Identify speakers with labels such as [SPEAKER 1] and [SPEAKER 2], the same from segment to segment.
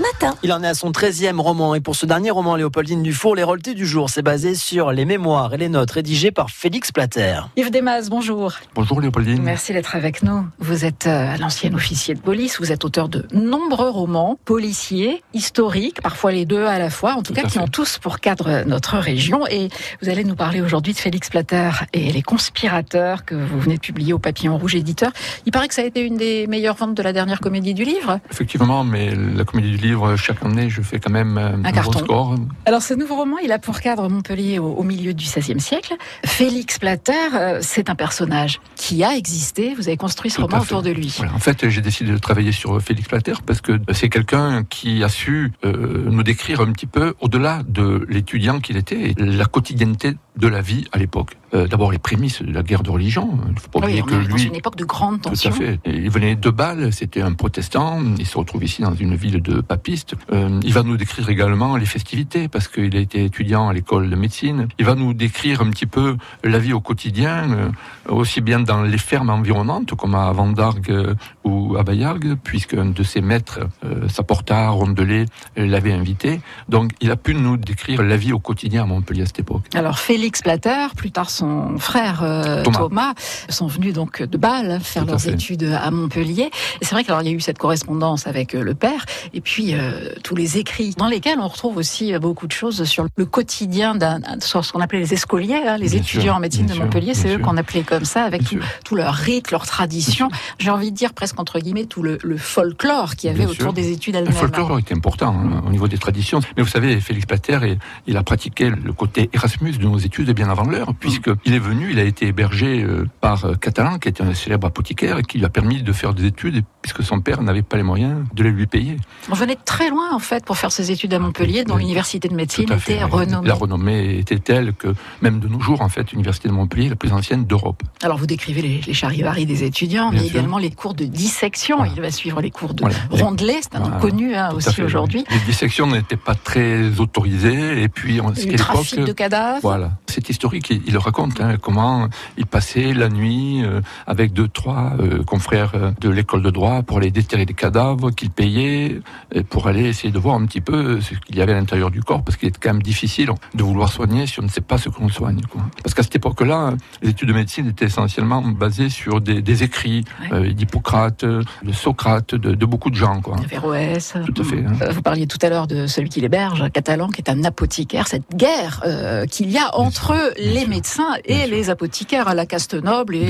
[SPEAKER 1] matin.
[SPEAKER 2] Il en est à son 13e roman et pour ce dernier roman, Léopoldine Dufour, Les Rolletés du jour, c'est basé sur les mémoires et les notes rédigées par Félix Plater.
[SPEAKER 3] Yves Desmas, bonjour.
[SPEAKER 4] Bonjour Léopoldine.
[SPEAKER 3] Merci d'être avec nous. Vous êtes euh, l'ancien officier de police, vous êtes auteur de nombreux romans, policiers, historiques, parfois les deux à la fois, en tout,
[SPEAKER 4] Tout
[SPEAKER 3] cas qui
[SPEAKER 4] fait.
[SPEAKER 3] ont tous pour cadre notre région. Et vous allez nous parler aujourd'hui de Félix Plater et les conspirateurs que vous venez de publier au Papillon Rouge éditeur. Il paraît que ça a été une des meilleures ventes de la dernière comédie du livre.
[SPEAKER 4] Effectivement, mais la comédie du livre, chaque année, je fais quand même euh, un,
[SPEAKER 3] carton.
[SPEAKER 4] gros score.
[SPEAKER 3] Alors ce nouveau roman, il a pour cadre Montpellier au, au milieu du XVIe siècle. Félix Plater, euh, c'est un personnage qui a existé. Vous avez construit ce
[SPEAKER 4] Tout
[SPEAKER 3] roman autour de lui.
[SPEAKER 4] Voilà. En fait, j'ai décidé de travailler sur Félix Plater parce que c'est quelqu'un qui a su euh, nous décrire un petit peu, au-delà de l'étudiant qu'il était, la quotidienneté de la vie à l'époque. Euh, D'abord les prémices de la guerre de religion. Il faut pas
[SPEAKER 3] Oui,
[SPEAKER 4] oublier
[SPEAKER 3] on
[SPEAKER 4] que
[SPEAKER 3] est dans
[SPEAKER 4] lui,
[SPEAKER 3] une époque de grande
[SPEAKER 4] Tout
[SPEAKER 3] tension.
[SPEAKER 4] à fait. Il venait de Bâle, c'était un protestant, il se retrouve ici dans une ville de papistes. Euh, il va nous décrire également les festivités, parce qu'il a été étudiant à l'école de médecine. Il va nous décrire un petit peu la vie au quotidien, euh, aussi bien dans les fermes environnantes, comme à Vendargue ou à Bayargues, puisqu'un de ses maîtres, euh, Saporta, Rondelet, l'avait invité. Donc il a pu nous décrire la vie au quotidien à Montpellier à cette époque.
[SPEAKER 3] Alors Félix Plater, plus tard son frère euh, Thomas.
[SPEAKER 4] Thomas.
[SPEAKER 3] sont venus donc de Bâle faire leurs
[SPEAKER 4] fait.
[SPEAKER 3] études à Montpellier. Et c'est vrai qu'il y a eu cette correspondance avec euh, le père, et puis euh, tous les écrits dans lesquels on retrouve aussi beaucoup de choses sur le quotidien d'un, sur ce qu'on appelait les escoliers, hein, les
[SPEAKER 4] Bien
[SPEAKER 3] étudiants
[SPEAKER 4] sûr,
[SPEAKER 3] en médecine de Montpellier, c'est eux qu'on appelait comme ça, avec tout, tout leur rite, leur tradition. J'ai envie de dire presque entre guillemets tout le, le folklore qu'il y avait
[SPEAKER 4] Bien
[SPEAKER 3] autour
[SPEAKER 4] sûr.
[SPEAKER 3] des études
[SPEAKER 4] Le
[SPEAKER 3] elles-mêmes.
[SPEAKER 4] folklore était important hein, au niveau des traditions. Mais vous savez, Félix Plater, il- il a pratiqué le côté Erasmus de nos études bien avant l'heure, puisqu'il est venu, il a été hébergé euh, par euh, Catalan, qui était un célèbre apothicaire, et qui lui a permis de faire des études, puisque son père n'avait pas les moyens de les lui payer.
[SPEAKER 3] On venait de très loin en fait pour faire ses études à Montpellier, dont
[SPEAKER 4] Oui.
[SPEAKER 3] l'université de médecine était renommée.
[SPEAKER 4] La renommée était telle que, même de nos jours, en fait, l'université de Montpellier est la plus ancienne d'Europe.
[SPEAKER 3] Alors vous décrivez les, les charivaris des étudiants,
[SPEAKER 4] Bien
[SPEAKER 3] mais
[SPEAKER 4] sûr.
[SPEAKER 3] également les cours de dissection.
[SPEAKER 4] Voilà.
[SPEAKER 3] Il va suivre les cours de
[SPEAKER 4] Voilà.
[SPEAKER 3] Rondelet, c'est un nom
[SPEAKER 4] Voilà.
[SPEAKER 3] connu hein, aussi aujourd'hui.
[SPEAKER 4] Les dissections n'étaient pas très autorisées, et puis, ce
[SPEAKER 3] Le trafic de cadavres.
[SPEAKER 4] Voilà, c'est historique. Il, il le raconte hein, comment il passait la nuit euh, avec deux, trois euh, confrères euh, de l'école de droit pour aller déterrer des cadavres qu'il payait et pour aller essayer de voir un petit peu ce qu'il y avait à l'intérieur du corps, parce qu'il est quand même difficile de vouloir soigner si on ne sait pas ce qu'on soigne. Quoi. Parce qu'à cette époque-là, les études de médecine étaient essentiellement basées sur des, des écrits
[SPEAKER 3] Ouais.
[SPEAKER 4] d'Hippocrate, de Socrate, de, de beaucoup de gens. Quoi.
[SPEAKER 3] Averroès.
[SPEAKER 4] Tout à fait. hein.
[SPEAKER 3] Vous parliez tout à l'heure de celui qui l'héberge, Catalan, qui est un apothicaire. Cette guerre qu'il y a entre les
[SPEAKER 4] sûr.
[SPEAKER 3] Médecins et
[SPEAKER 4] Bien sûr.
[SPEAKER 3] les apothicaires à la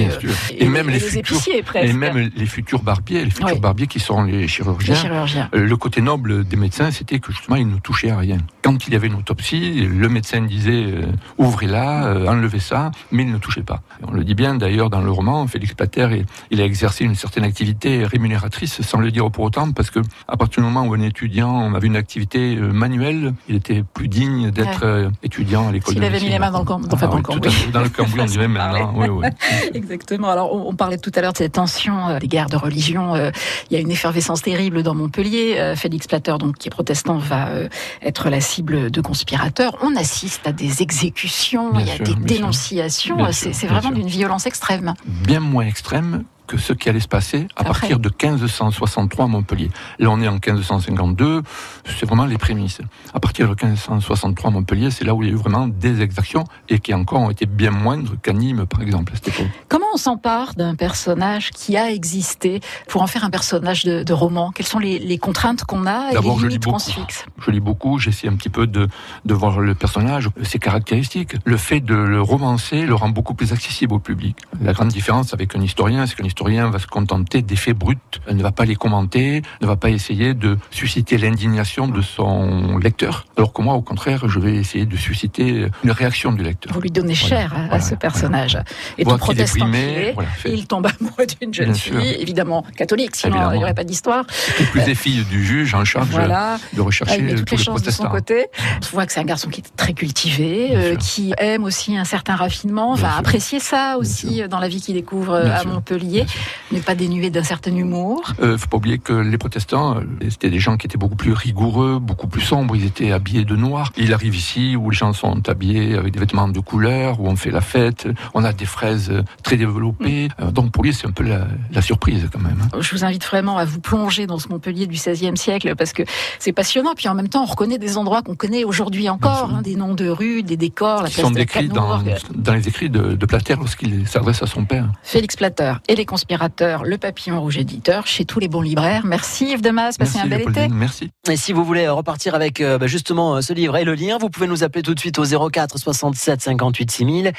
[SPEAKER 3] et, euh,
[SPEAKER 4] sûr.
[SPEAKER 3] et-
[SPEAKER 4] Et même
[SPEAKER 3] et
[SPEAKER 4] les
[SPEAKER 3] les
[SPEAKER 4] futurs-
[SPEAKER 3] épiciers presque.
[SPEAKER 4] Et même les futurs barbiers, les futurs
[SPEAKER 3] Oui.
[SPEAKER 4] barbiers qui seront les
[SPEAKER 3] les
[SPEAKER 4] chirurgiens. Euh, Le côté noble des médecins, c'était que justement, ils ne touchaient à rien. Quand il y avait une autopsie, le médecin disait euh, ouvrez-la, euh, enlevez ça, mais il ne touchait pas. On le dit bien d'ailleurs dans le roman, Félix Plater, il- il a exercé une certaine activité rémunératrice, sans le dire pour autant, parce que à partir du moment où un étudiant avait une activité euh, manuelle, il était plus digne d'être euh, étudiant à l'école de
[SPEAKER 3] avait mis
[SPEAKER 4] médecine.
[SPEAKER 3] les mains dans le camp-
[SPEAKER 4] Ah oui, Dans le cambouis, on dirait maintenant. Oui, oui.
[SPEAKER 3] Exactement. Alors, on, on parlait tout à l'heure de cette tension euh, des guerres de religion. euh, il y a une effervescence terrible dans Montpellier. Euh, Félix Plater, donc qui est protestant, va euh, être la cible de conspirateurs. On assiste à des exécutions,
[SPEAKER 4] Bien
[SPEAKER 3] il y a
[SPEAKER 4] sûr,
[SPEAKER 3] des dénonciations. C'est vraiment d'une violence extrême.
[SPEAKER 4] bien moins extrême que ce qui allait se passer à
[SPEAKER 3] Après.
[SPEAKER 4] partir de 1563 à Montpellier. Là, on est en 1552, c'est vraiment les prémices. À partir de 1563 à Montpellier, c'est là où il y a eu vraiment des exactions et qui encore ont été bien moindres qu'à Nîmes, par exemple, à cette époque.
[SPEAKER 3] Comment on s'empare d'un personnage qui a existé pour en faire un personnage de, de roman? Quelles sont les, les contraintes qu'on a et les
[SPEAKER 4] D'abord, je lis
[SPEAKER 3] limites qu'on
[SPEAKER 4] beaucoup.
[SPEAKER 3] se fixe?
[SPEAKER 4] Je lis beaucoup, j'essaie un petit peu de, de voir le personnage, ses caractéristiques. Le fait de le romancer le rend beaucoup plus accessible au public. La grande différence avec un historien, c'est qu'un historien va se contenter des faits bruts, ne va pas les commenter, ne va pas essayer de susciter l'indignation de son lecteur. Alors que moi, au contraire, je vais essayer de susciter une réaction du lecteur.
[SPEAKER 3] Vous lui donnez cher à, à
[SPEAKER 4] voilà,
[SPEAKER 3] ce personnage. Et tout
[SPEAKER 4] est
[SPEAKER 3] protestant est,
[SPEAKER 4] fait.
[SPEAKER 3] il tombe amoureux d'une jeune
[SPEAKER 4] Bien
[SPEAKER 3] fille,
[SPEAKER 4] sûr.
[SPEAKER 3] évidemment catholique, sinon
[SPEAKER 4] Évidemment.
[SPEAKER 3] il n'y aurait pas d'histoire.
[SPEAKER 4] Épouse et fille du juge en charge de rechercher
[SPEAKER 3] Il met toutes
[SPEAKER 4] tous
[SPEAKER 3] les
[SPEAKER 4] les
[SPEAKER 3] chances de son côté. On voit que c'est un garçon qui est très cultivé, euh, qui aime aussi un certain raffinement,
[SPEAKER 4] Bien
[SPEAKER 3] va
[SPEAKER 4] sûr.
[SPEAKER 3] apprécier ça aussi dans la vie qu'il découvre
[SPEAKER 4] Bien
[SPEAKER 3] à
[SPEAKER 4] sûr.
[SPEAKER 3] Montpellier. N'est pas dénué d'un certain humour.
[SPEAKER 4] Euh, faut pas oublier que les protestants, euh, c'était des gens qui étaient beaucoup plus rigoureux, beaucoup plus sombres. Ils étaient habillés de noir. Il arrive ici où les gens sont habillés avec des vêtements de couleur, où on fait la fête. On a des fraises très développées. Mm. Euh, donc pour lui, c'est un peu la, la, surprise quand même.
[SPEAKER 3] Hein. Je vous invite vraiment à vous plonger dans ce Montpellier du XVIe siècle parce que c'est passionnant. Puis en même temps, on reconnaît des endroits qu'on connaît aujourd'hui encore, hein, des noms de rues, des décors,
[SPEAKER 4] la place sont décrits dans, dans, les écrits de, de Plater lorsqu'il s'adresse à son père.
[SPEAKER 3] Félix Plater et les conspirateurs, le papillon rouge éditeur, chez tous les bons libraires. Merci Yves Demas, passez un bel été.
[SPEAKER 4] Merci.
[SPEAKER 2] Et si vous voulez repartir avec euh, bah, justement euh, ce livre et le lire, vous pouvez nous appeler tout de suite au 04 67 58 6000.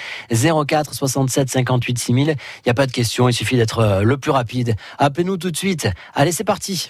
[SPEAKER 2] 04 67 58 6000. Il n'y a pas de question, il suffit d'être euh, le plus rapide. Appelez-nous tout de suite. Allez, c'est parti.